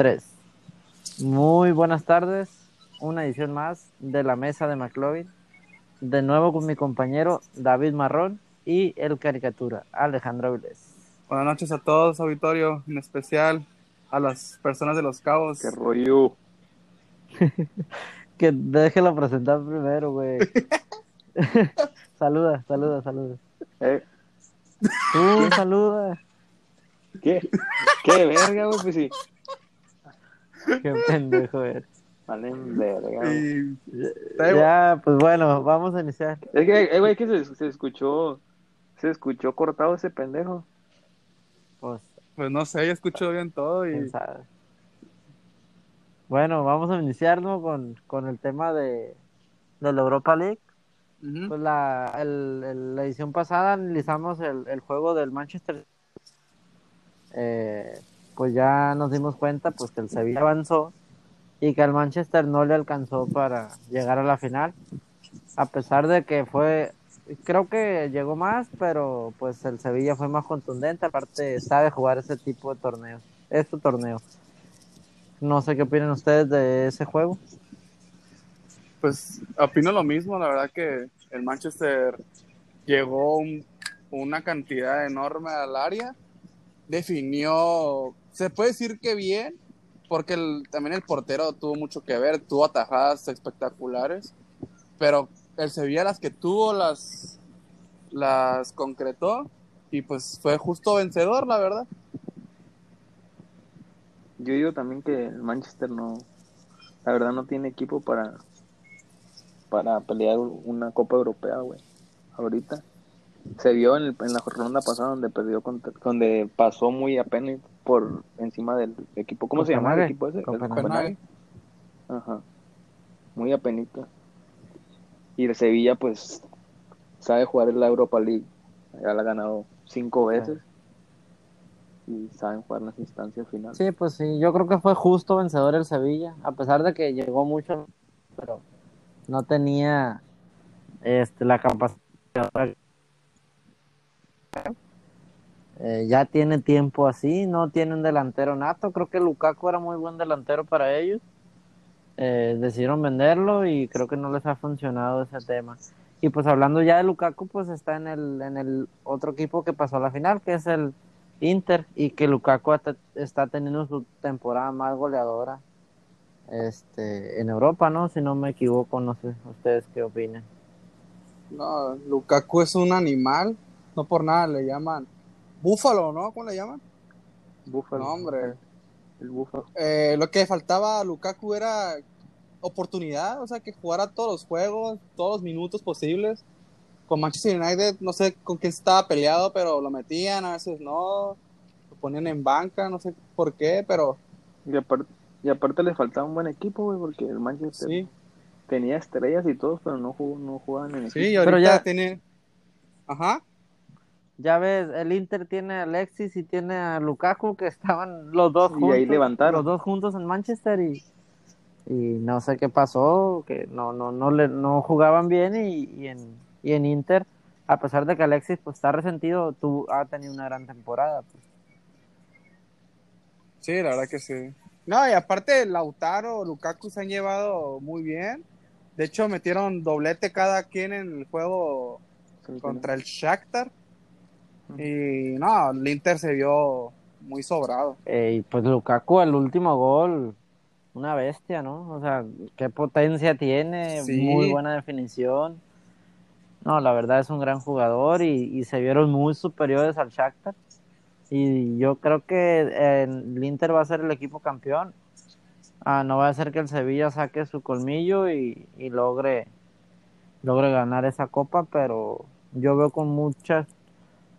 3. Muy buenas tardes. Una edición más de la mesa de McLovin. De nuevo con mi compañero David Marrón y el caricatura Alejandro Vilés. Buenas noches a todos, auditorio, en especial a las personas de los cabos. Qué rollo. que déjelo presentar primero, güey. saluda, saluda, saluda. Eh, Tú, saluda. ¿Qué? ¿Qué verga, güey? Pues sí. Qué pendejo eres. Valen verga. Y Ya, pues bueno, vamos a iniciar. Es que, eh, güey, que se, se escuchó. Se escuchó cortado ese pendejo. Pues, pues no sé, ya escucho bien todo y quién sabe. Bueno, vamos a iniciar ¿no? con, con el tema de, de la Europa League. Pues la, el- el- la edición pasada analizamos el, el juego del Manchester. Eh, pues ya nos dimos cuenta pues que el Sevilla avanzó y que al Manchester no le alcanzó para llegar a la final. A pesar de que fue, creo que llegó más, pero pues el Sevilla fue más contundente. Aparte sabe jugar ese tipo de torneos, este torneo. No sé qué opinan ustedes de ese juego. pues opino lo mismo, la verdad que el Manchester llegó un- una cantidad enorme al área, definió, se puede decir que bien, porque el- también el portero tuvo mucho que ver, tuvo atajadas espectaculares, pero el Sevilla las que tuvo las, las concretó y pues fue justo vencedor, la verdad. Yo digo también que el Manchester no. La verdad no tiene equipo para. Para pelear una Copa Europea, güey. Ahorita. Se vio en, el- en la ronda pasada donde perdió donde pasó muy apenas por encima del equipo. ¿Cómo se llama el equipo ese? Copenhague. Ajá. Muy apenita. Y el Sevilla, pues, sabe jugar en la Europa League. Ya la ha ganado cinco veces. Y saben jugar en las instancias finales. Sí, pues sí, yo creo que fue justo vencedor el Sevilla, a pesar de que llegó mucho, pero no tenía este la capacidad. Eh, ya tiene tiempo así, no tiene un delantero nato, creo que Lukaku era muy buen delantero para ellos. Eh, decidieron venderlo y creo que no les ha funcionado ese tema. Y pues hablando ya de Lukaku, pues está en el, en el otro equipo que pasó a la final, que es el Inter, y que Lukaku está teniendo su temporada más goleadora este, en Europa, ¿no? Si no me equivoco, no sé ustedes qué opinan. No, Lukaku es un animal, no por nada le llaman búfalo, ¿no? ¿Cómo le llaman? Búfalo. No, hombre. El búfalo. Eh, lo que faltaba a Lukaku era oportunidad, o sea, que jugara todos los juegos, todos los minutos posibles. Con Manchester United, no sé con quién estaba peleado, pero lo metían, a veces no, lo ponían en banca, no sé por qué, pero Y aparte, y aparte le faltaba un buen equipo, güey, porque el Manchester sí, tenía estrellas y todos, pero no, jugó, no jugaban en sí, equipo. y ahorita Pero ya- tiene... Ajá, Ya ves, el Inter tiene a Alexis y tiene a Lukaku, que estaban los dos Y juntos. ahí levantaron. Los dos juntos en Manchester y, y no sé qué pasó, que no, no, no, le, no jugaban bien y, y en, y en Inter, a pesar de que Alexis pues está resentido, tú, ha tenido una gran temporada. pues. sí, la verdad que sí. No, y aparte Lautaro, Lukaku se han llevado muy bien. De hecho, metieron doblete cada quien en el juego contra el Shakhtar. Y no, el Inter se vio muy sobrado. Y pues Lukaku, el último gol, una bestia, ¿no? O sea, qué potencia tiene, Sí. muy buena definición. No, la verdad es un gran jugador y, y se vieron muy superiores al Shakhtar. Y yo creo que eh, el Inter va a ser el equipo campeón. Ah, no va a ser que el Sevilla saque su colmillo y, y logre, logre ganar esa copa, pero yo veo con muchas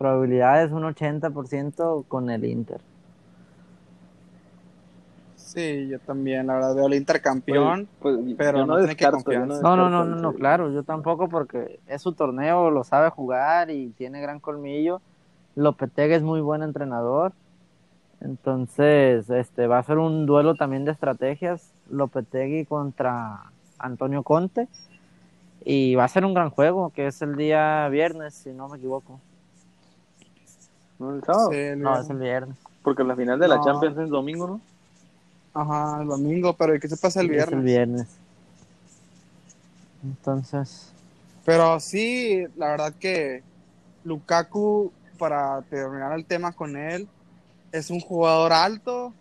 probabilidades, un 80% con el Inter. Sí, yo también, la verdad, veo el Inter campeón. Pues, pues, pero no tiene que confiar. No, no, no, no, no, claro, yo tampoco porque es su torneo, lo sabe jugar y tiene gran colmillo. Lopetegui es muy buen entrenador. Entonces, este va a ser un duelo también de estrategias, Lopetegui contra Antonio Conte. Y va a ser un gran juego, que es el día viernes, si no me equivoco. ¿No el sábado? Sí, el No, viernes. es el viernes. Porque la final de la No. Champions es domingo, ¿no? Ajá, el domingo, pero ¿y qué se pasa el Es viernes? el viernes. Entonces, Pero sí, la verdad que Lukaku, para terminar el tema con él, es un jugador alto,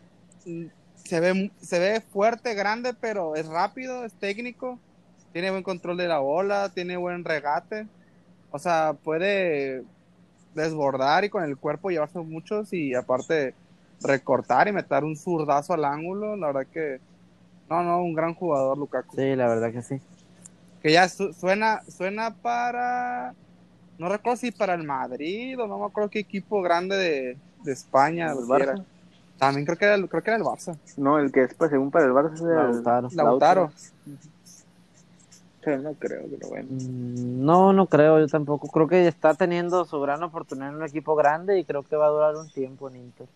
se ve, se ve fuerte, grande, pero es rápido, es técnico, tiene buen control de la bola, tiene buen regate, o sea, puede desbordar y con el cuerpo llevarse muchos y aparte recortar y meter un zurdazo al ángulo, la verdad que, no, no, un gran jugador Lukaku sí, la verdad que sí. que ya su- suena suena para no recuerdo si para el Madrid o no me acuerdo qué equipo grande de, de España ¿El era. Barça? también creo que era el, creo que era el Barça No, el que es para, según para el Barça es el Lautaro. Lautaro Pero no creo, pero bueno. Mm, No, no creo, yo tampoco. Creo que está teniendo su gran oportunidad en un equipo grande y creo que va a durar un tiempo en Inter.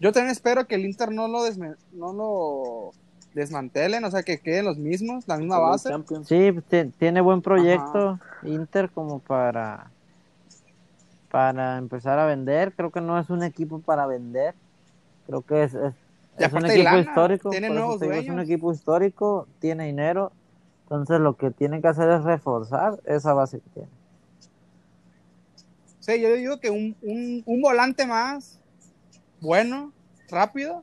yo también espero que el Inter no lo desme- no lo desmantelen o sea que queden los mismos la misma base. Sí, pues, ti- tiene buen proyecto Inter como para para empezar a vender. Creo que no es un equipo para vender. Creo que es, es, es un equipo lana, histórico. tiene nuevos digo, es un equipo histórico, tiene dinero. Entonces lo que tiene que hacer es reforzar esa base que tiene. sí yo digo que un, un, un volante más bueno rápido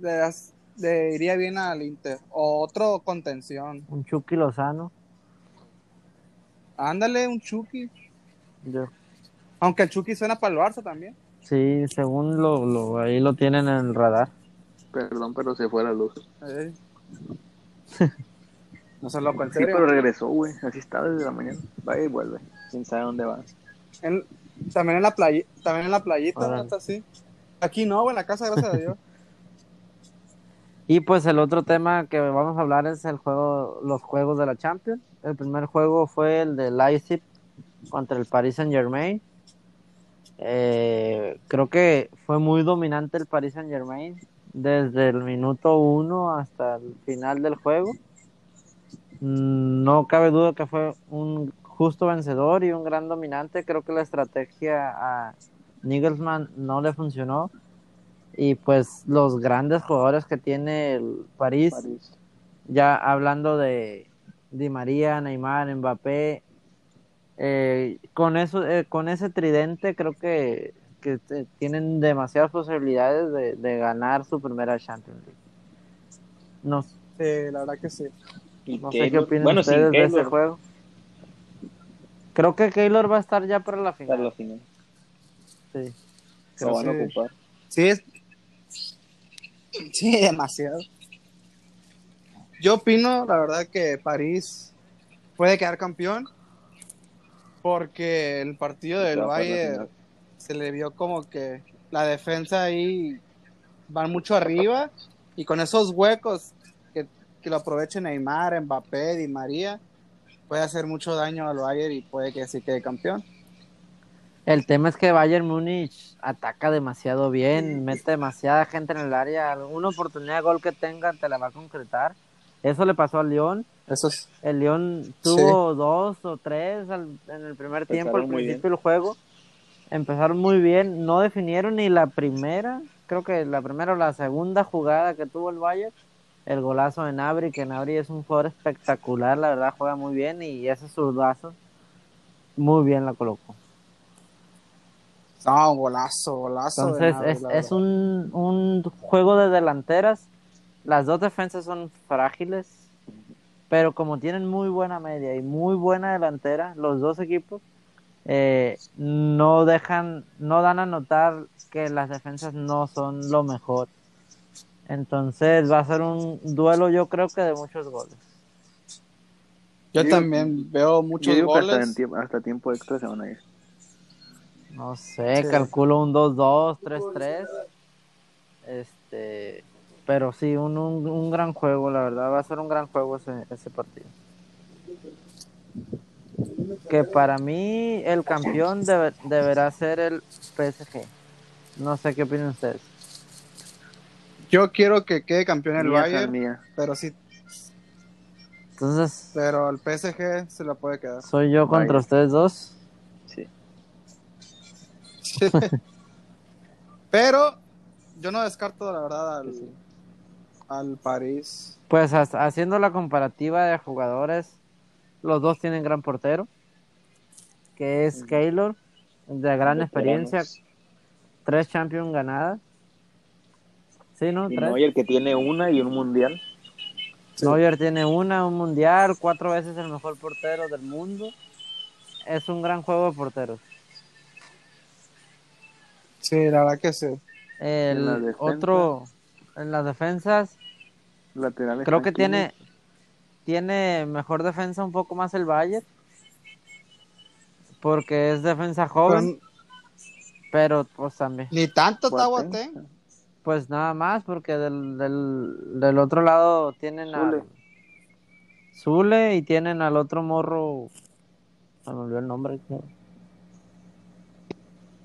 le, das- le iría bien al Inter o otro contención Un Chucky Lozano. ándale un Chucky Yo, Aunque el Chucky suena para el Barça también. Sí, según lo, lo ahí lo tienen en el radar. Perdón, pero se fue la luz. Eh. no se loco, en Sí, pero regresó, güey. Así está desde la mañana. Va y vuelve. Quién sabe dónde va. En- también en la playa, también en la playita. ¿no? Está así. Aquí no, güey, en la casa, gracias a Dios. Y pues el otro tema que vamos a hablar es el juego, los juegos de la Champions. El primer juego fue el de Leipzig contra el Paris Saint Germain. Creo que fue muy dominante el Paris Saint Germain desde el minuto uno hasta el final del juego. Mm, No cabe duda que fue un justo vencedor y un gran dominante. Creo que la estrategia a Nigelsmann no le funcionó. Y pues los grandes jugadores que tiene el París, París. ya hablando de Di María, Neymar, Mbappé, eh, con eso, eh, con ese tridente creo que, que te- tienen demasiadas posibilidades de, de ganar su primera Champions League. No, Sí, la verdad que sí. No sé qué opinan bueno, ustedes de ese juego. Creo que Keylor va a estar ya para la para final. la final. Sí. Lo van a ocupar. Sí, es... Sí, demasiado. Yo opino, la verdad, que París puede quedar campeón porque el partido del Va para la Bayern final. se le vio como que la defensa ahí van mucho arriba y con esos huecos que, que lo aprovechen Neymar, Mbappé, Di María, puede hacer mucho daño al Bayern y puede que sí quede campeón. El tema es que Bayern Múnich ataca demasiado bien, mete demasiada gente en el área. Una oportunidad de gol que tenga te la va a concretar. Eso le pasó al León. Eso es El León tuvo dos o tres al- en el primer tiempo, al principio del juego. Empezaron muy bien, no definieron ni la primera, creo que la primera o la segunda jugada que tuvo el Bayern. El golazo de Nabri, que Nabri es un jugador espectacular, la verdad juega muy bien y ese zurdazo muy bien la colocó. no, golazo, golazo. Entonces Nabri, es, es un, un juego de delanteras. Las dos defensas son frágiles, pero como tienen muy buena media y muy buena delantera, los dos equipos eh, no dejan, no dan a notar que las defensas no son lo mejor. Entonces va a ser un duelo, yo creo que de muchos goles. Yo también veo muchos Yo digo que hasta, goles. en tiempo, hasta tiempo extra se van a ir. No sé, Sí. calculo un 2-2, 3-3. Este, pero sí, un, un, un gran juego, la verdad, va a ser un gran juego ese, ese partido. Que para mí el campeón debe- deberá ser el PSG. No sé qué opinan ustedes. Yo quiero que quede campeón el Mía, Bayern, mía. pero sí, Entonces, pero el PSG se la puede quedar. soy yo contra ustedes dos. Sí. pero yo no descarto, la verdad, al, Sí. Al París. Pues ha- haciendo la comparativa de jugadores, los dos tienen gran portero, que es Ujú. Keylor, de gran experiencia, tres Champions ganadas. Sí, ¿no? Y Tres. Neuer que tiene una y un mundial. Neuer tiene una, un mundial, cuatro veces el mejor portero del mundo. Es un gran juego de porteros. Sí, la verdad que sí. El otro, en las defensas, Laterales. creo que tiene, tiene mejor defensa un poco más el Bayern. Porque es defensa joven, Pero pero pues también. ni tanto Boateng. Boateng. Pues nada más, porque del, del, del otro lado tienen a Zule. Zule y tienen al otro morro. Se me olvidó el nombre. creo.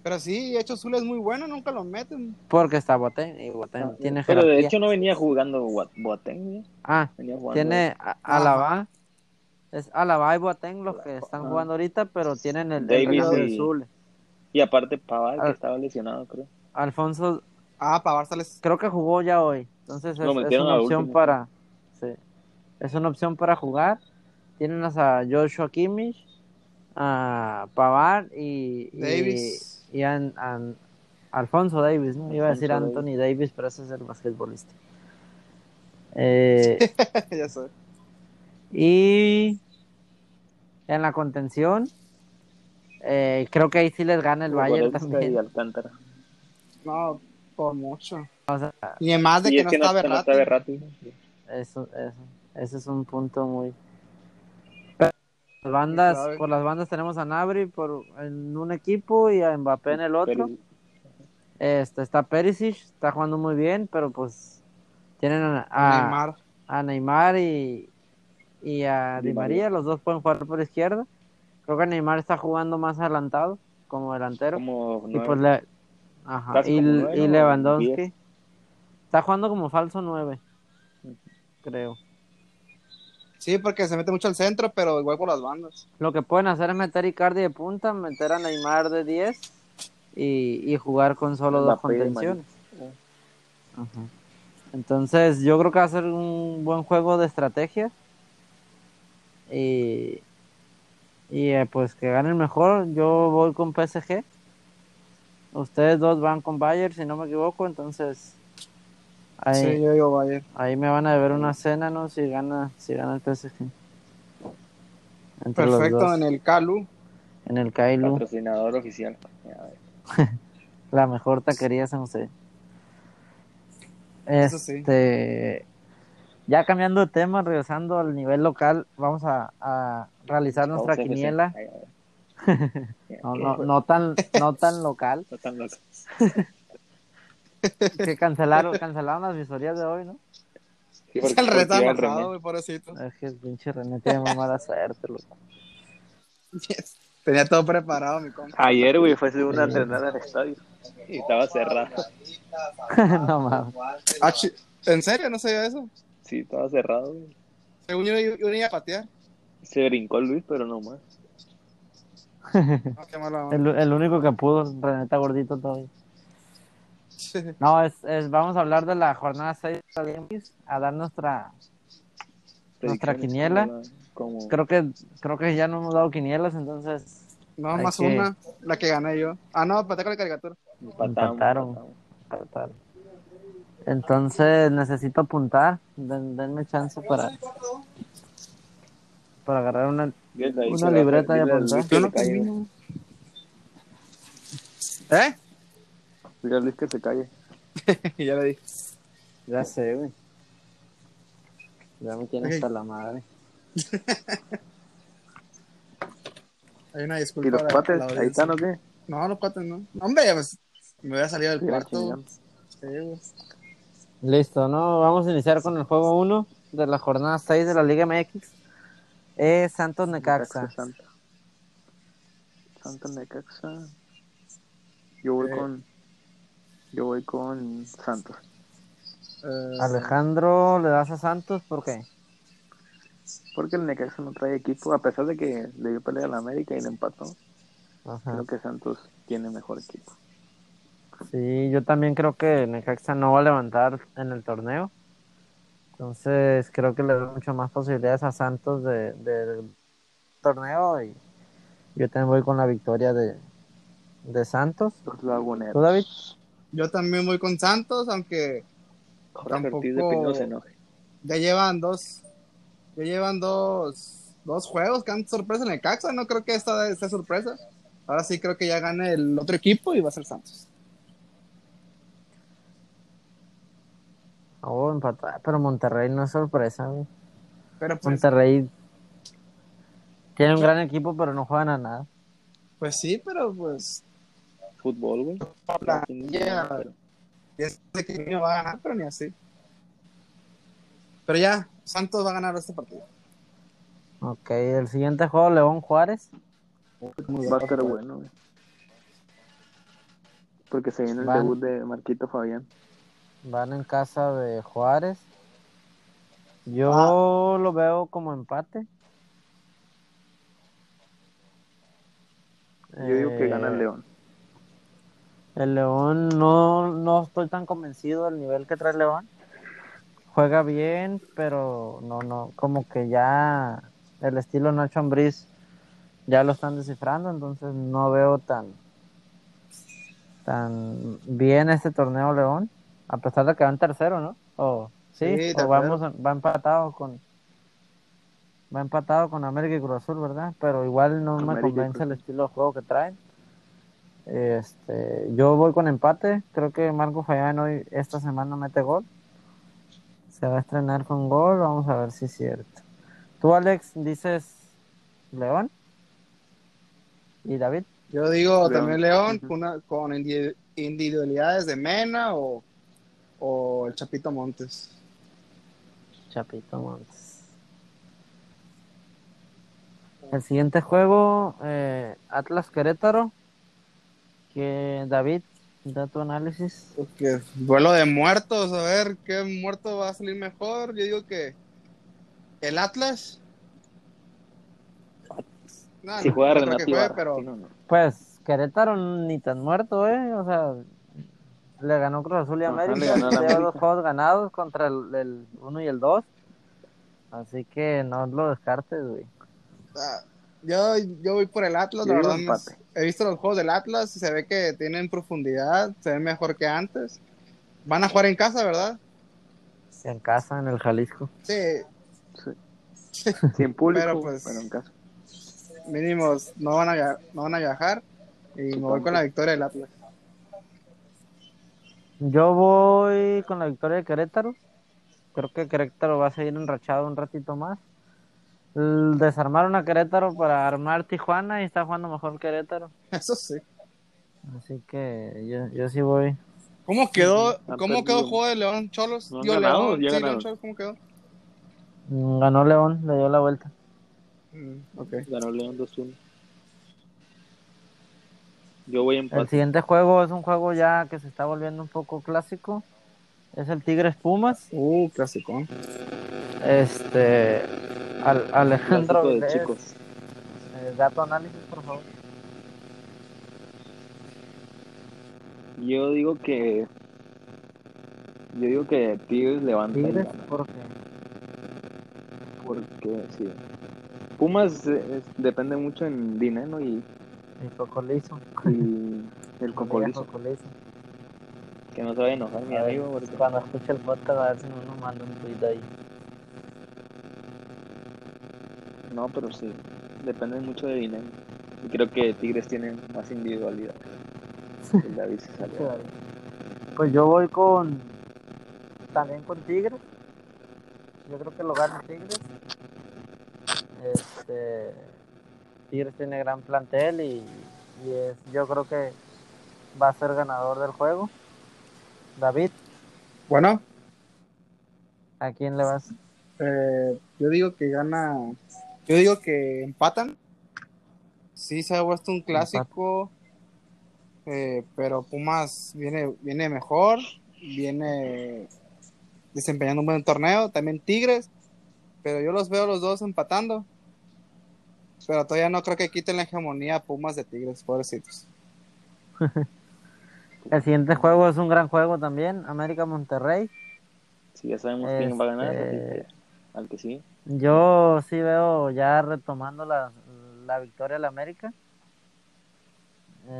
Pero sí, de hecho, Zule es muy bueno, nunca lo meten. Porque está Boateng y Boateng Ah, tiene Pero de hecho no venía jugando Boa- Boateng. ¿eh? Ah, Venía jugando. tiene Alaba. Es Alaba y Boateng los que están jugando ahorita, pero tienen el, el Davis de y- Zule. Y aparte Pavard, que estaba lesionado, creo. Alfonso, Ah, para Barça creo que jugó ya hoy. Entonces es, una opción para. Sí. Es una opción para jugar. Tienen a Joshua Kimmich, a Pavard y. y- Davis. Y, a, a- Alfonso Davis, ¿no? Iba a decir Alfonso Anthony Davis, pero ese es el basquetbolista. Eh, ya sé. y en la contención, eh, creo que ahí sí les gana el Bayern y también. Alcántara. No, por mucho. O sea, Y más de Y que es no que está no, no está Berratti. Eso, eso, ese es un punto muy. Las bandas, por las bandas tenemos a Nabri por en un equipo y a Mbappé en el otro. Este está Perisic, está jugando muy bien, pero pues tienen a, a- Neymar. a Neymar y, y a Di Di María. María, los dos pueden jugar por izquierda. Creo que Neymar está jugando más adelantado como delantero. Como Y pues le, ajá, y, como y. Lewandowski está jugando como falso 9, Ujú. creo. Sí, porque se mete mucho al centro, pero igual por las bandas. Lo que pueden hacer es meter Icardi de punta, meter a Neymar de 10 y, y jugar con solo dos contenciones. Ajá. Entonces, yo creo que va a ser un buen juego de estrategia. Y, y eh, pues que gane el mejor. Yo voy con PSG. Ustedes dos van con Bayern, si no me equivoco. Entonces, ahí, Sí, yo digo Bayern. ahí me van a deber una cena, ¿no? Si gana, si gana el PSG. Entre Perfecto, en el Calu. En el Kailu. Patrocinador oficial. La mejor taquería San José. Eso sí. Este, ya cambiando de tema, regresando al nivel local, vamos a, a realizar nuestra Vamos quiniela. Ay. No, ¿Qué? no, no tan, no tan local. No tan loco. Que cancelaron, cancelaron las visorías de hoy, ¿no? Sí, Es porque- el René. güey, pobrecito. Es que el pinche René tiene muy mala suerte, loco. Tenía todo preparado, mi compa. Ayer, güey, fue una entrenada al estadio. Y estaba cerrado. no mames. Ah, ¿En serio? ¿No sabía eso? Sí, estaba cerrado, güey. Según yo, yo, yo iba a patear. Se brincó Luis, pero no más. No, qué mala onda. El, el único que pudo, René está gordito todavía. No, es, es, vamos a hablar de la jornada 6 de la Liga MX, a dar nuestra, Nuestra quiniela. como creo que, creo que ya no hemos dado quinielas, entonces No, más que- una, la que gané yo. Ah, no, pateé con la caricatura. empataron. empatamos. Tratar. Entonces necesito apuntar. Den- denme chance para, para agarrar una. Una libreta y apuntar. ¿Eh? Dile a Luis que se calle. ya le dije. Ya sé, güey. Ya me tiene Ok. hasta la madre. Hay una disculpa. ¿Y los cuates? ¿Ahí están o qué? No, los cuates no. Hombre, pues, me voy a salir del Sí, cuarto. Sí, güey. Listo, ¿no? Vamos a iniciar con el juego 1 de la jornada 6 de la Liga MX. Es Santos Necaxa. Santa Necaxa. Yo voy Eh. con. Yo voy con Santos. Eh, Alejandro, ¿le das a Santos? ¿Por qué? Porque el Necaxa no trae equipo, a pesar de que le dio pelea a la América y le empató. Ajá. Creo que Santos tiene mejor equipo. Sí, yo también creo que Necaxa no va a levantar en el torneo. Entonces creo que le doy mucho más posibilidades a Santos de, del torneo y yo también voy con la victoria de, de Santos. Los laguneros. ¿Tú, David? Yo también voy con Santos, aunque Jorge Tampoco- Ortiz de Pino se enoje. ya llevan dos, ya llevan dos, dos juegos que han sorpresa en el Caxa, no creo que esta sea sorpresa. Ahora sí creo que ya gane el otro equipo y va a ser Santos. Oh, empatar, pero Monterrey no es sorpresa. güey. Pero pues, Monterrey tiene un gran equipo, pero no juegan a nada. pues sí, pero pues Fútbol, güey. ya, pero- este que va a ganar, pero ni así. Pero ya, Santos va a ganar este partido. Ok, el siguiente juego, León Juárez. Va a estar bueno, güey. Porque se viene el Van. debut de Marquito Fabián. Van en casa de Juárez. Yo lo veo como empate. Yo digo que gana el Eh, León. El León no, no estoy tan convencido del nivel que trae León. Juega bien, pero no, no, como que ya el estilo Nacho Ambriz ya lo están descifrando, entonces no veo tan tan bien este torneo León, a pesar de que va en tercero, ¿no? O sí, Sí, o vamos, va empatado con va empatado con América y Cruz Azul, ¿verdad? Pero igual no me América convence el estilo de juego que traen. Este, yo voy con empate. Creo que Marco Fabián hoy esta semana mete gol. Se va a estrenar con gol. Vamos a ver si es cierto. Tú, Alex, dices León. ¿Y David? Yo digo León. también León Ujú. con, una- con indi- individualidades de Mena o, o el Chapito Montes. Chapito Montes. El siguiente juego, eh, Atlas Querétaro. Que David, da tu análisis. Porque duelo de muertos, a ver qué muerto va a salir mejor. Yo digo que el Atlas. No, Si no, juega no que juegue, pero sí, no, no. Pues Querétaro ni tan muerto, ¿eh? O sea, le ganó Cruz Azul y Ajá, le América. ganó a la Lleva dos juegos ganados contra el, el 1 y el 2. Así que no lo descartes, güey. ah, yo, yo voy por el Atlas, Yo la verdad. he visto los juegos del Atlas y se ve que tienen profundidad, se ven mejor que antes. Van a jugar en casa, ¿verdad? En casa, en el Jalisco. Sí, Sin público, Pero, pero, pues, en casa. mínimos no van a, no van a viajar. Y me voy con la victoria del Atlas. Yo voy con la victoria de Querétaro. Creo que Querétaro va a seguir enrachado un ratito más. El- Desarmaron a Querétaro para armar Tijuana y está jugando mejor Querétaro. Eso sí. Así que yo, yo sí voy. ¿Cómo quedó, ¿cómo perdido. quedó el juego de León Cholos? No Digo, ganado, León, ya sí, ganaron. León Cholos, ¿cómo quedó? Mm, Ganó León, le dio la vuelta. Mm, ok. Ganó León 2-1. Yo voy a El empate. siguiente juego es un juego ya que se está volviendo un poco clásico. Es el Tigres Pumas. Uh, clásico. Este Al- Alejandro Clásico de Vilés, chicos. eh, da tu análisis, por favor. Yo digo que. Yo digo que Tigres levanta Tigres, gana, porque Porque sí. Pumas eh, depende mucho en dinero y, mi cocolizo. y el cocolizo. Que no se vaya a enojar mi amigo. Porque... Cuando escuche el podcast, a ver si no nos manda un tweet ahí. No, pero sí. Depende mucho de dinero. Y creo que Tigres tienen más individualidad. El David se salió. Pues yo voy con. También con Tigres. Yo creo que lo gana Tigres. Este. Tigres tiene gran plantel y, y es, yo creo que va a ser ganador del juego. David, Bueno, ¿a quién le vas? eh, yo digo que gana. Yo digo que empatan. Sí, se ha puesto un clásico. eh, pero Pumas viene, viene mejor. Viene desempeñando un buen torneo. También Tigres. Pero yo los veo los dos empatando. Pero todavía no creo que quiten la hegemonía a Pumas de Tigres, pobrecitos. El siguiente juego es un gran juego también, América Monterrey. Si ya sabemos quién va a ganar, así Este- que al que sí. Yo sí veo ya retomando la, la victoria del América.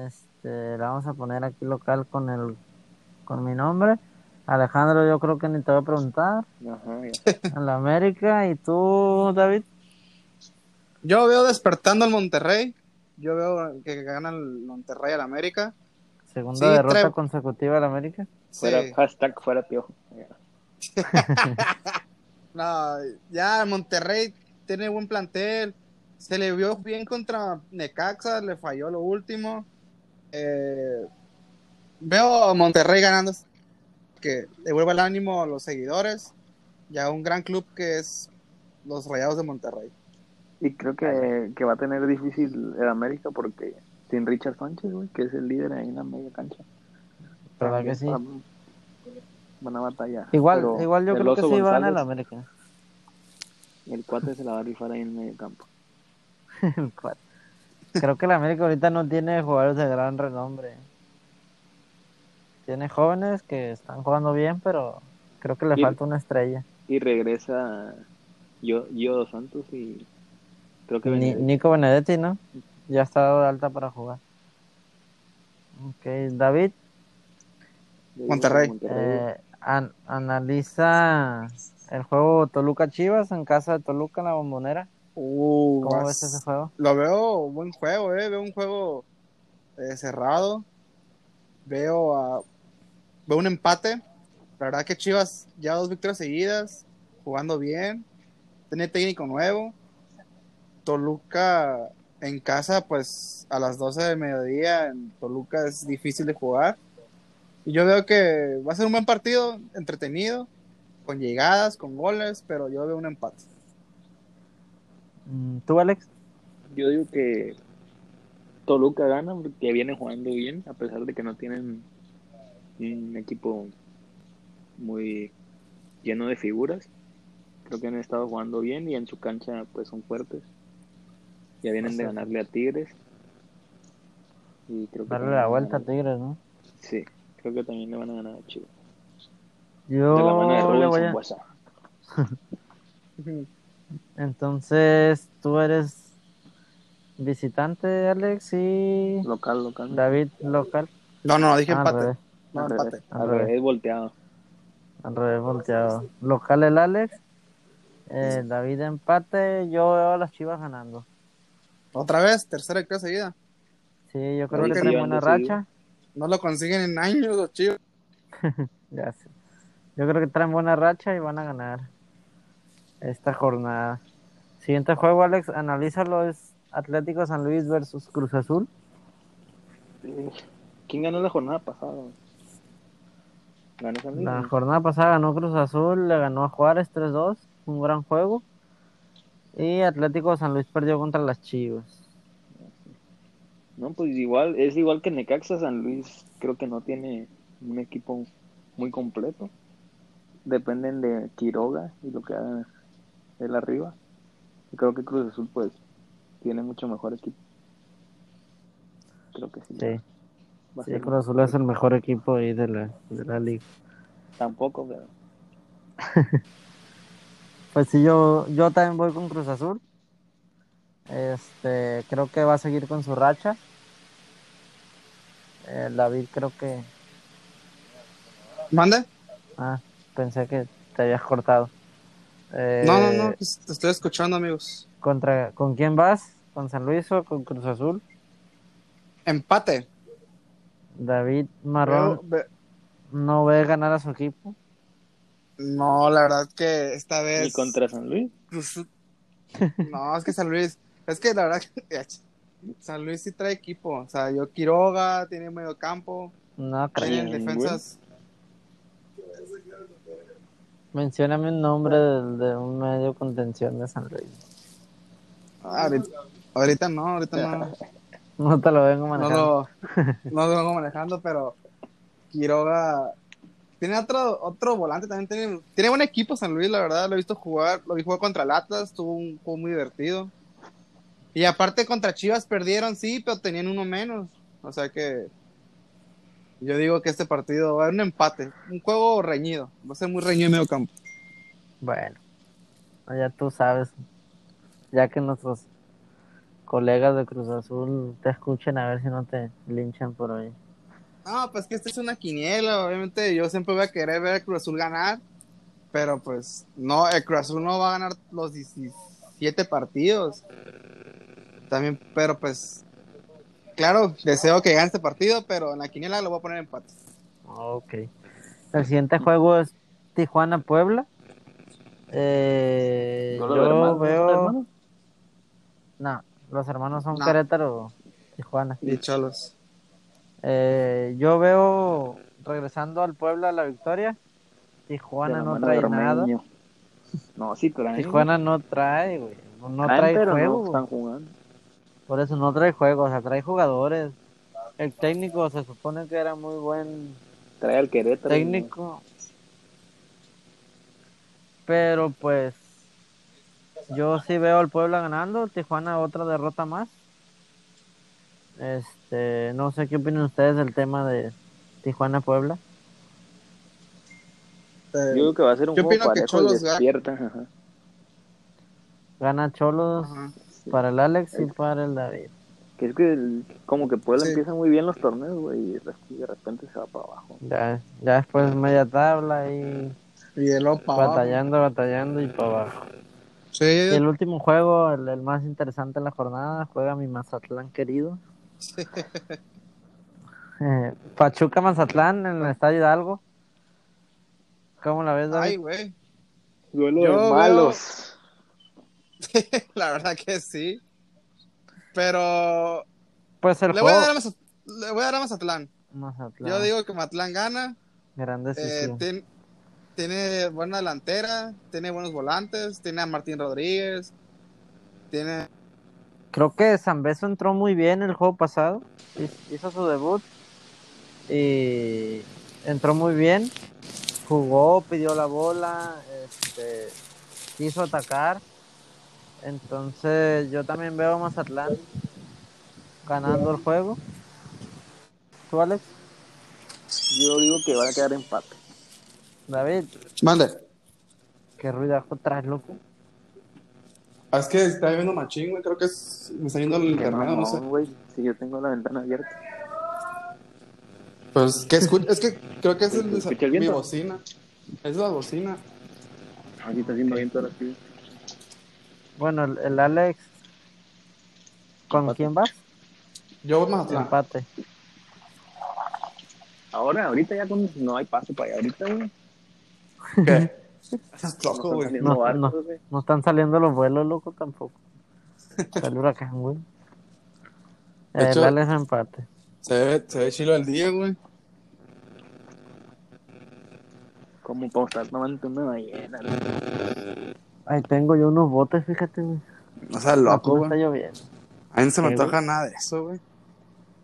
Este, la vamos a poner aquí local con el con mi nombre. Alejandro, yo creo que ni te voy a preguntar. Ajá, ya. En la América. ¿Y tú, David? Yo veo despertando al Monterrey. Yo veo que gana el Monterrey al América. Segunda Sí, derrota trae- consecutiva del América. Fuera, hashtag fuera piojo. Ya. No, ya Monterrey tiene buen plantel. Se le vio bien contra Necaxa, le falló lo último. Eh, veo a Monterrey ganando, que devuelva el ánimo a los seguidores y a un gran club que es los Rayados de Monterrey. Y creo que, que va a tener difícil el América porque sin Richard Sánchez, güey, que es el líder ahí en la media cancha. ¿Verdad que sí? Van, van a batallar. Igual, Pero igual yo el creo que sí va a América. El cuate se la va a rifar ahí en el medio campo. El cual- Creo que el América ahorita no tiene jugadores de gran renombre. Tiene jóvenes que están jugando bien, pero creo que le Y- falta una estrella. Y regresa yo, yo dos Santos y creo que Benedetti. Nico Benedetti, ¿no? Ya está dado de alta para jugar. Ok, David, Monterrey. eh, an- analiza el juego Toluca Chivas en casa de Toluca en la bombonera. Uh, ¿Cómo vas- ves ese juego? Lo veo buen juego, eh. Veo un juego eh, cerrado. Veo a, veo un empate. La verdad que Chivas ya dos victorias seguidas, jugando bien. Tiene técnico nuevo. Toluca en casa, pues a las 12 de mediodía en Toluca es difícil de jugar. Y yo veo que va a ser un buen partido, entretenido, con llegadas, con goles, pero yo veo un empate. Mm, ¿Tú, Alex? Yo digo que Toluca gana porque viene jugando bien, a pesar de que no tienen un equipo muy lleno de figuras. Creo que han estado jugando bien y en su cancha pues son fuertes. Ya vienen de ganarle a Tigres. Y creo que Darle la vuelta a Tigres, ¿no? Sí, creo que también le van a ganar a Chivas. Yo de la mano de le Robinson voy a... Buesa. Entonces, tú eres visitante, Alex, y Local, local. David local. No, no, dije Ah, al empate. revés, No, al empate. revés, Al al revés. volteado. al revés volteado. Local el Alex, eh, David empate, yo veo a las chivas ganando. Otra vez, tercera victoria seguida. Sí, yo creo que buena seguido. racha. No lo consiguen en años los chivos. Ya sé. Yo creo que traen buena racha y van a ganar esta jornada. Siguiente juego, Alex, analízalo, es Atlético San Luis versus Cruz Azul. ¿Quién ganó la jornada pasada? Ganó San Luis. La jornada pasada ganó Cruz Azul, le ganó a Juárez 3-2, un gran juego. Y Atlético de San Luis perdió contra las Chivas. No, pues igual, es igual que Necaxa, San Luis creo que no tiene un equipo muy completo. Dependen de Quiroga y lo que haga él arriba. Y creo que Cruz Azul pues tiene mucho mejor equipo. Creo que sí. Sí, Cruz Azul es el mejor equipo ahí de la, de la liga. Tampoco, pero Pues sí, yo, yo también voy con Cruz Azul. Este, creo que va a seguir con su racha. Eh, David creo que... ¿Mande? Ah, pensé que te habías cortado. Eh, No, no, no, pues, te estoy escuchando, amigos. Contra, ¿Con quién vas? ¿Con San Luis o con Cruz Azul? Empate. David Marrón ve- no ve ganar a su equipo. No, la verdad que esta y vez. contra San Luis. Cruz- No, es que San Luis. Es que la verdad San Luis sí trae equipo. O sea, yo Quiroga, tiene medio campo, No tienen defensas. Mencióname un nombre de, de un medio contención de San Luis. Ah, ahorita, ahorita no, ahorita no. No te lo vengo No manejando. lo, no lo vengo manejando, pero Quiroga tiene otro, otro volante también. Tiene, tiene buen equipo San Luis, la verdad. Lo he visto jugar. Lo vi jugar contra el Atlas. Tuvo un juego muy divertido. Y aparte contra Chivas perdieron, sí, pero tenían uno menos. O sea que Yo digo que este partido va a ser un empate, un juego reñido. Va a ser muy reñido en medio campo. Bueno, ya tú sabes, ya que nuestros colegas de Cruz Azul te escuchen a ver si no te linchan por ahí. No, pues que esta es una quiniela. Obviamente yo siempre voy a querer ver a Cruz Azul ganar. Pero pues no, el Cruz Azul no va a ganar los 17 partidos. También, pero pues, claro, deseo que gane este partido, pero en la quiniela lo voy a poner empate. Ok. El siguiente juego es Tijuana-Puebla. Eh, ¿No lo yo hermanos, veo... hermanos? No, los hermanos son No. Querétaro, Tijuana. Y cholos. Eh, yo veo, regresando al Puebla, la victoria. Tijuana no trae nada. No, sí. Tijuana no trae, güey. No, trae juego. no están jugando. Por eso no trae juego, o sea, trae jugadores. El técnico se supone que era muy buen Trae al Querétaro. técnico. Pero pues yo sí veo al Puebla ganando, Tijuana otra derrota más. Este, no sé qué opinan ustedes del tema de Tijuana Puebla. Yo digo que va a ser un Yo juego que Cholos gana. despierta. ajá. Gana Cholos Ajá. Para el Alex y para el David. Que es que el- como que Puebla Sí. empieza muy bien los torneos, güey, y de repente se va para abajo. Ya, ya después media tabla y Y para abajo. batallando, batallando y para abajo. Sí, Y el último juego, el, el más interesante de la jornada, juega mi Mazatlán querido. Eh, Pachuca Mazatlán en el Estadio Hidalgo. ¿Cómo la ves, David? Ay, güey. Duelo Yo de veo- malos. La verdad que sí. Pero pues el le voy, a dar a le voy a dar a Mazatlán. Mazatlán. Yo digo que Mazatlán gana. Gran Eh, tiene buena delantera, tiene buenos volantes, tiene a Martín Rodríguez, tiene Creo que Zambeso entró muy bien el juego pasado. Hiz- Hizo su debut. Y entró muy bien. Jugó, pidió la bola. Este, quiso atacar. Entonces yo también veo a Mazatlán ganando el juego. ¿Tú, Alex? Yo digo que va a quedar empate. David, Mande. qué ruidajo traes, loco. Ah, Es que está viendo machín, güey. Creo que es, me está yendo el Qué internet, no sé. güey. Si yo tengo la ventana abierta. Pues que escu- es que creo que es el, ¿Se escucha el mi bocina. Es la bocina. Aquí está haciendo viento ahora sí. Bueno, el, el Alex, ¿con Empate. quién vas? Yo voy a Mazatlán. Empate. Ahora, ahorita ya con... no hay paso para allá ahorita, güey. ¿Qué? Estás No loco, están güey. saliendo No, barcos, no. güey. No están saliendo los vuelos, loco, tampoco. Está el huracán, güey. De El hecho- Alex empate. Se ve, se ve chilo el día, güey. ¿Cómo podemos estar tomando una ballena? Ahí tengo yo unos botes, fíjate, güey. No seas La loco, pura está güey. lloviendo. A mí no se me ¿Qué, antoja nada de eso, güey.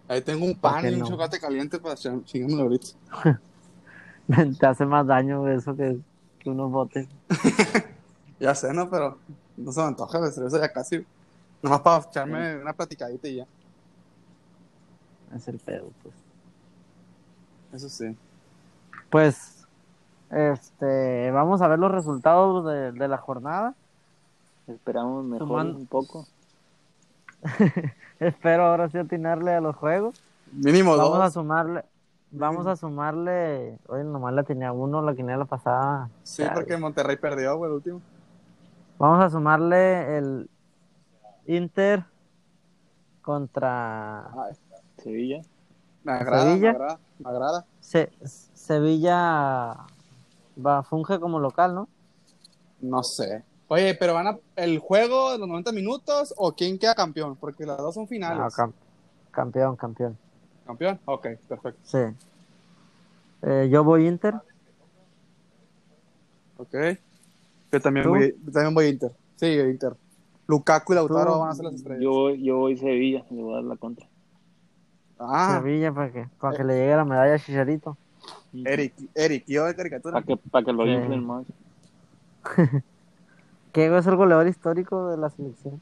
Ahí tengo un ¿Por pan y un no? chocolate caliente para ch- chingármelo ahorita. Te hace más daño eso que, que unos botes. Ya sé, ¿no? Pero no se me antoja la cerveza ya casi. Nomás para echarme una platicadita y ya. Es el pedo, pues. Eso sí. Pues, este, vamos a ver los resultados de, de la jornada. Esperamos mejor Tomando- un poco. Espero ahora sí atinarle a los juegos. Mínimo Vamos a dos. sumarle, vamos a sumarle, oye, nomás la tenía uno, la quiniela pasada. Sí, porque Monterrey perdió, güey, el último. Vamos a sumarle el Inter contra Sevilla. me agrada, Sevilla. me agrada, me agrada. Se- Sevilla. Va, funge como local, ¿no? No sé. Oye, pero van a el juego de los 90 minutos o quién queda campeón, porque las dos son Ah, finales. cam- campeón, campeón. ¿Campeón? Ok, perfecto. Sí. Eh, yo voy Inter. Ok. Yo también ¿Tú? voy, yo también voy Inter. Sí, Inter. Lukaku y Lautaro ¿Tú? van a ser las estrellas. Yo, voy- yo voy Sevilla, le voy a dar la contra. Ah, Sevilla para que, para que le llegue la medalla a Chicharito. Eric, Eric, yo de caricatura. Para que, pa' que lo Sí. inflen más. Que es el goleador histórico de la selección.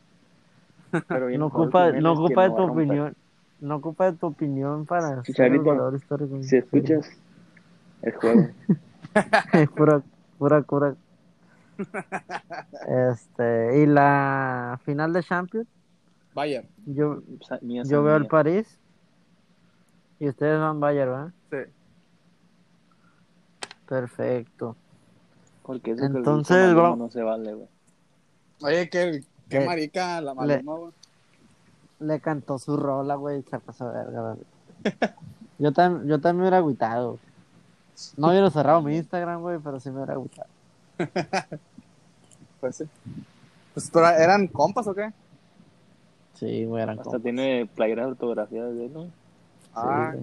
Pero bien No ocupa, no que ocupa de va tu a opinión. no ocupa de tu opinión para ser goleador histórico. Si escuchas el juego, pura, pura cura. Este, y la final de Champions, Bayern. yo, yo veo el. París y ustedes van Bayern, ¿verdad? Sí. Perfecto. Porque eso que Entonces, el bro- no se vale, güey. Oye, qué, qué Le- marica la Maluma, güey. Le cantó su rola, güey, se pasó de verga. güey. Yo, tam- yo también me hubiera agüitado. No hubiera cerrado mi Instagram, güey, pero sí me hubiera agüitado. Pues sí. Pues, pero, ¿eran compas o qué? Sí, güey, eran Hasta compas. tiene playeras autografiadas de él, ¿no? Ah,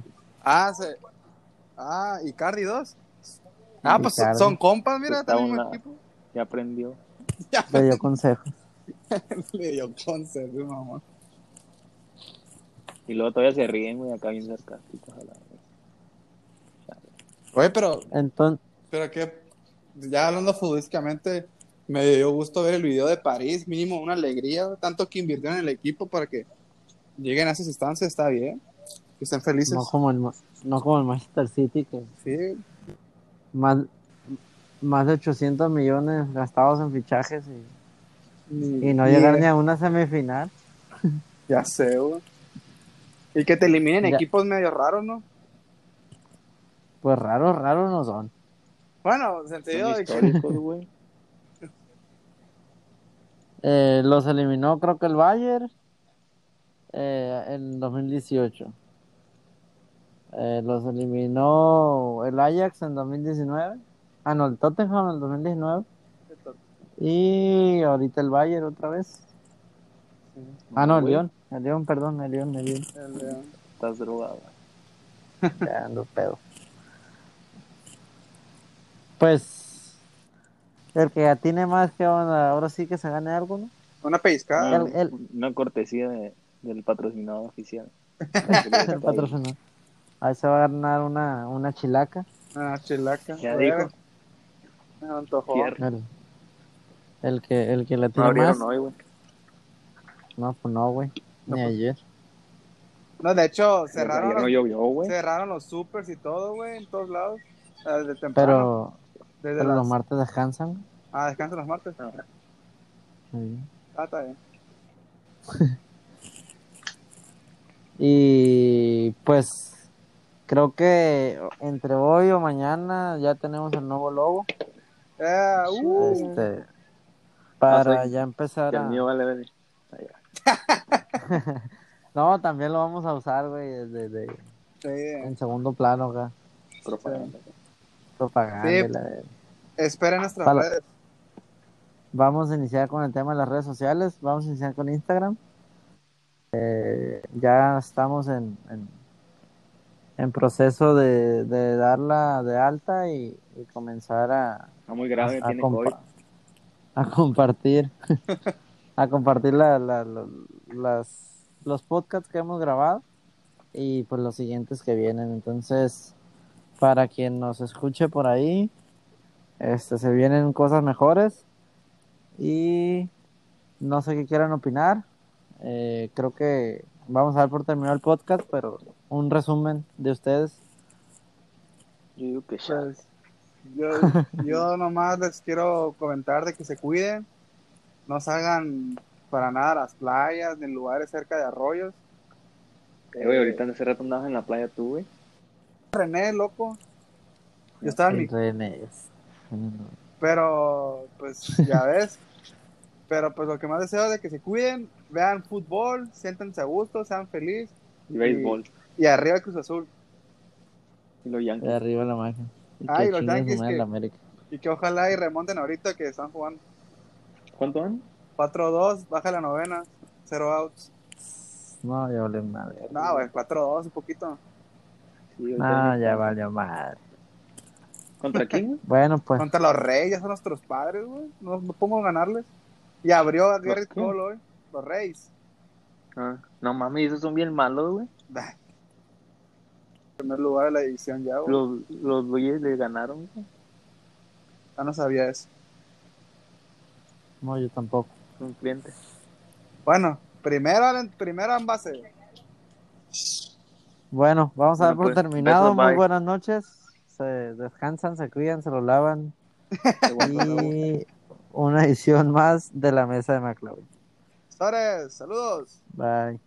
ah, se... ah, y Cardi 2. Ah, pues son, compas, mira, Está también una- equipo. Ya aprendió. Le dio consejos. le dio consejo, mamá. Y luego todavía se ríen, güey, acá bien sarcásticos. A la vez. Oye, pero, Entonces, pero que, ya hablando futbolísticamente, me dio gusto ver el video de París, mínimo una alegría, tanto que invirtieron en el equipo para que lleguen a esas instancias, está bien, que estén felices. no como el, no como el Manchester City, que Sí, más, más de 800 millones gastados en fichajes y, y no llegar ni a una semifinal. Ya sé, güey. Y que te eliminen Ya. equipos medio raros, ¿no? Pues raros, raros no son. Bueno, en sentido Son de que... históricos, güey. Eh, los eliminó creo que el Bayern eh, en 2018. Eh, los eliminó el Ajax en 2019. Ah, no, el Tottenham en el 2019. Y ahorita el Bayern otra vez. Ah, no, el León. El León, perdón, el León, el León. El León. Estás drogado. Ya ando pedo. Pues, el que ya tiene más que onda, ahora sí que se gane algo, ¿no? Una pellizcada. El- el- Una cortesía de- del patrocinador oficial. El patrocinador. Ahí se va a ganar una, una chilaca. Ah, chilaca. Ya dijo. Me antojó. El, el que, el que la tiene más. hoy, güey. No, pues no, güey. No, Ni pues. ayer. No, de hecho, Ayer cerraron, no los, llovió, güey. cerraron los supers y todo, güey, en todos lados. Ah, Desde temprano. Pero, desde pero las... los martes descansan. Ah, descansan los martes. Sí. Ah, está bien. Y pues creo que entre hoy o mañana ya tenemos el nuevo logo. Eh, uh, Este, para Ah, sí. ya empezar el a... mío vale, vale. No, también lo vamos a usar, güey, de, de- sí. en segundo plano acá. Propaganda. Propaganda. Sí. la verga. Esperen nuestras Para- redes. Vamos a iniciar con el tema de las redes sociales. Vamos a iniciar con Instagram. Eh, ya estamos en, en, en proceso de, de darla de alta y, y comenzar a, muy grave, a, tiene compa- COVID. a compartir a compartir la, la- la- las, los podcasts que hemos grabado y pues los siguientes que vienen. Entonces, para quien nos escuche por ahí, este se vienen cosas mejores y no sé qué quieran opinar. Eh, creo que vamos a dar por terminado el podcast, pero un resumen de ustedes. Yo digo que ya. Pues, yo, yo nomás les quiero comentar de que se cuiden. No salgan para nada a las playas ni en lugares cerca de arroyos. Eh, güey, ahorita en ese rato andabas en la playa tú, güey. René, loco. Yo estaba en mi René. Pero, pues, ya ves. Pero, pues, lo que más deseo es de que se cuiden, vean fútbol, siéntense a gusto, sean felices. Y béisbol. Y arriba el Cruz Azul. Y los Yankees. De arriba la magia. Y Ay, que los Yankees que- América. Y que ojalá y remonten ahorita que están jugando. ¿Cuánto van? 4-2, baja la novena, 0 outs. No, ya valió madre. No, güey, 4-2, un poquito. Sí, No, ya valió madre. ¿Contra quién? Bueno, pues. Contra los Reyes, son nuestros padres, güey. No, no podemos ganarles. Y abrió a Garrett qué? Cole hoy. Los Reyes. Ah, no mames, esos son bien malos, güey. Bah. Primer lugar de la división ya, güey. Los, los güeyes le ganaron, güey. Ya no sabía eso. No, yo tampoco. Son clientes. Bueno, primero, primero en base. Bueno, vamos a dar Bueno, por pues, terminado. Muy buenas noches. Se descansan, se cuidan, se lo lavan. y una edición más de la mesa de McLeod. Sores, saludos. Bye.